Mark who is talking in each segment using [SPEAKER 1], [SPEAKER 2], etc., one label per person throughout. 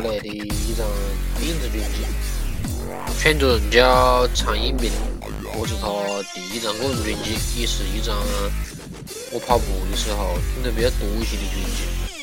[SPEAKER 1] 来的一张电子专辑，创作人叫常应明，这是他第一张个人专辑，也是一张我跑步的时候听得比较多一些的专辑。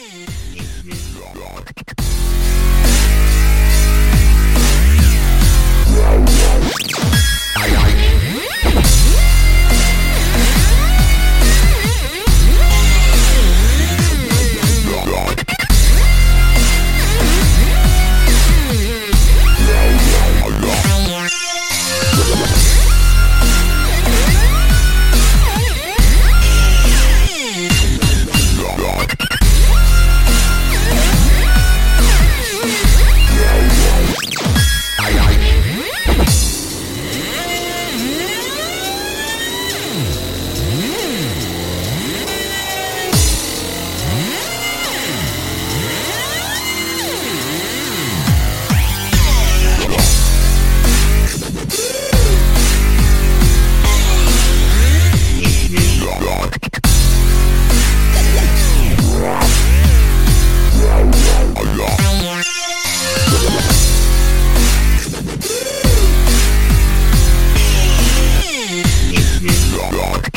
[SPEAKER 1] 听。